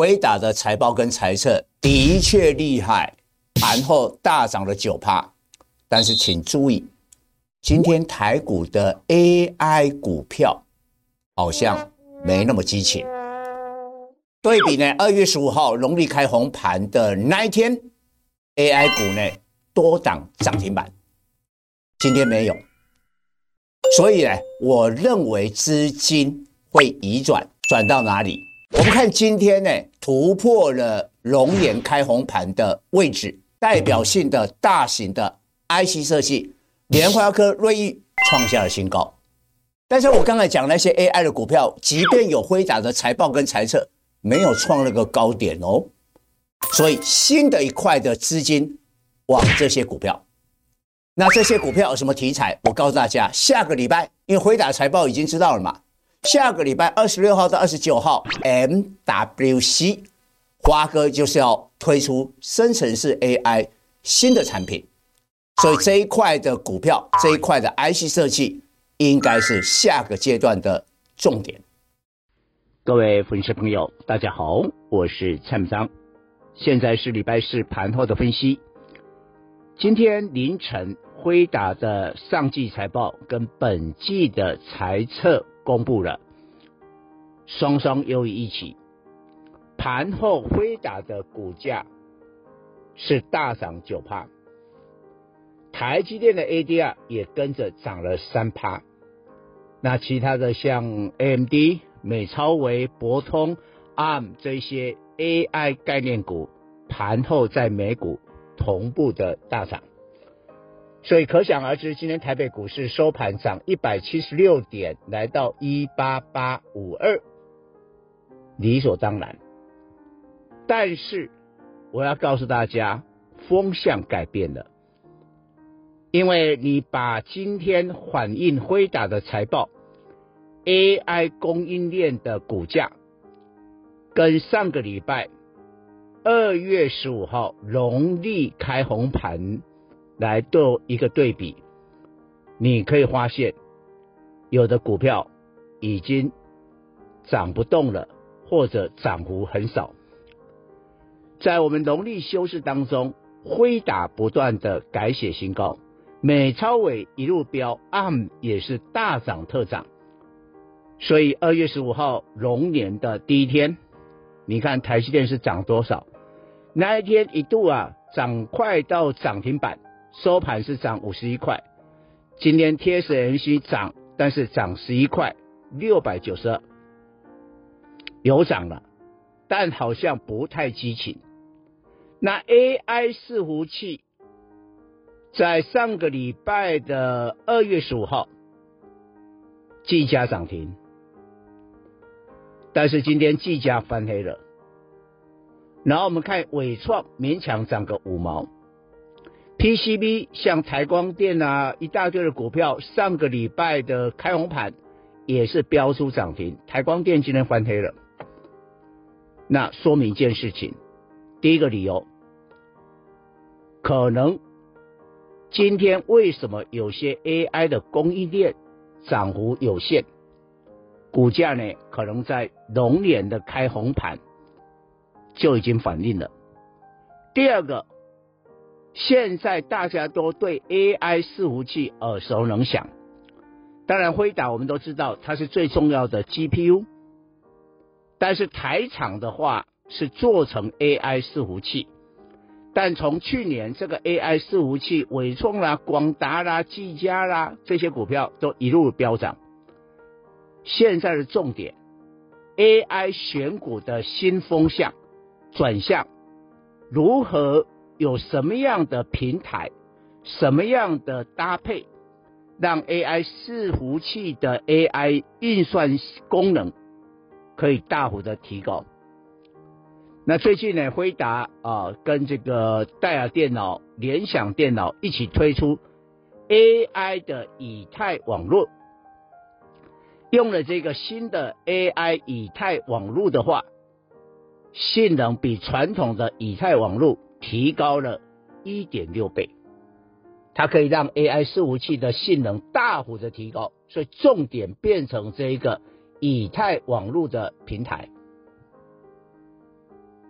辉达的财报跟财测的确厉害，盘后大涨了九趴。但是请注意，今天台股的 AI 股票好像没那么激情。对比呢，二月十五号农历开红盘的那一天，AI 股呢多档涨停板，今天没有。所以呢，我认为资金会移转，转到哪里？我们看今天呢，突破了龙岩开红盘的位置，代表性的大型的 IC 设计，联发科、瑞昱创下了新高。但是我刚才讲那些 AI 的股票，即便有辉达的财报跟财测，没有创那个高点哦。所以新的一块的资金往这些股票。那这些股票有什么题材？我告诉大家，下个礼拜，因为辉达财报已经知道了嘛。下个礼拜二十六号到二十九号，MWC 华哥就是要推出生成式 AI 新的产品，所以这一块的股票，这一块的 IC 设计，应该是下个阶段的重点。各位粉丝朋友，大家好，我是蔡明章，现在是礼拜四盘后的分析。今天凌晨，辉达的上季财报跟本季的财测。公布了，双双优于预期。盘后辉达的股价是大涨九趴，台积电的 ADR 也跟着涨了三趴。那其他的像 AMD、美超微、博通、ARM 这些 AI 概念股，盘后在美股同步的大涨。所以可想而知，今天台北股市收盘涨一百七十六点，来到一八八五二，理所当然。但是我要告诉大家，风向改变了，因为你把今天反映辉达的财报，AI 供应链的股价，跟上个礼拜二月十五号农历开红盘。来做一个对比，你可以发现，有的股票已经涨不动了，或者涨幅很少。在我们农历休市当中，辉达不断的改写新高，美超伟一路飙，ARM 也是大涨特涨。所以二月十五号龙年的第一天，你看台积电是涨多少？那一天一度啊涨快到涨停板。收盘是涨五十一块，今天 TSMC 涨，但是涨十一块，六百九十二，有涨了，但好像不太激情。那 AI 伺服器在上个礼拜的二月十五号，技嘉涨停，但是今天技嘉翻黑了。然后我们看伟创勉强涨个五毛。PCB 像台光电啊，一大堆的股票，上个礼拜的开红盘也是飙出涨停。台光电今天翻黑了，那说明一件事情，第一个理由，可能今天为什么有些 AI 的供应链涨幅有限，股价呢可能在龙年的开红盘就已经反映了。第二个。现在大家都对 AI 伺服器耳熟能详，当然辉达我们都知道它是最重要的 GPU，但是台厂的话是做成 AI 伺服器，但从去年这个 AI 伺服器伟创啦、广达啦、技嘉啦这些股票都一路飙涨，现在的重点 AI 选股的新风向转向如何？有什么样的平台，什么样的搭配，让 AI 伺服器的 AI 运算功能可以大幅的提高？那最近呢，辉达啊跟这个戴尔电脑、联想电脑一起推出 AI 的以太网络，用了这个新的 AI 以太网络的话，性能比传统的以太网络。提高了一点六倍，它可以让 AI 伺服器的性能大幅的提高，所以重点变成这一个以太网络的平台。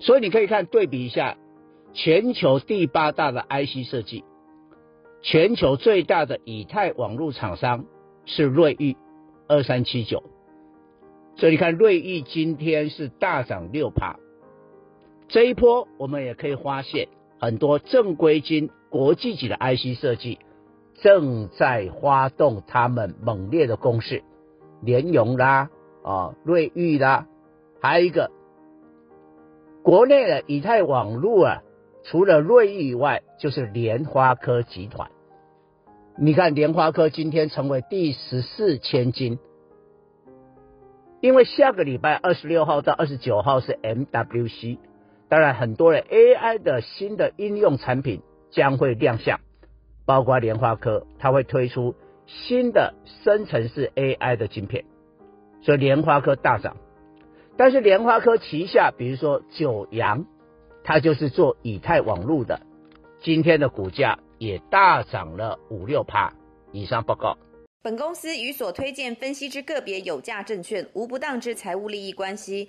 所以你可以看对比一下，全球第八大的 IC 设计，全球最大的以太网络厂商是瑞昱二三七九，所以你看瑞昱今天是大涨六趴。这一波我们也可以发现，很多正规军国际级的 IC 设计正在发动他们猛烈的攻势，联咏啦，啊瑞昱啦，还有一个国内的以太网络啊，除了瑞昱以外，就是联发科集团。你看联发科今天成为第十四千金，因为下个礼拜二十六号到二十九号是 MWC。当然，很多的 AI 的新的应用产品将会亮相，包括联发科，它会推出新的生成式 AI 的晶片，所以联发科大涨。但是联发科旗下，比如说九阳，它就是做以太网络的，今天的股价也大涨了五六趴以上。报告，本公司与所推荐分析之个别有价证券无不当之财务利益关系。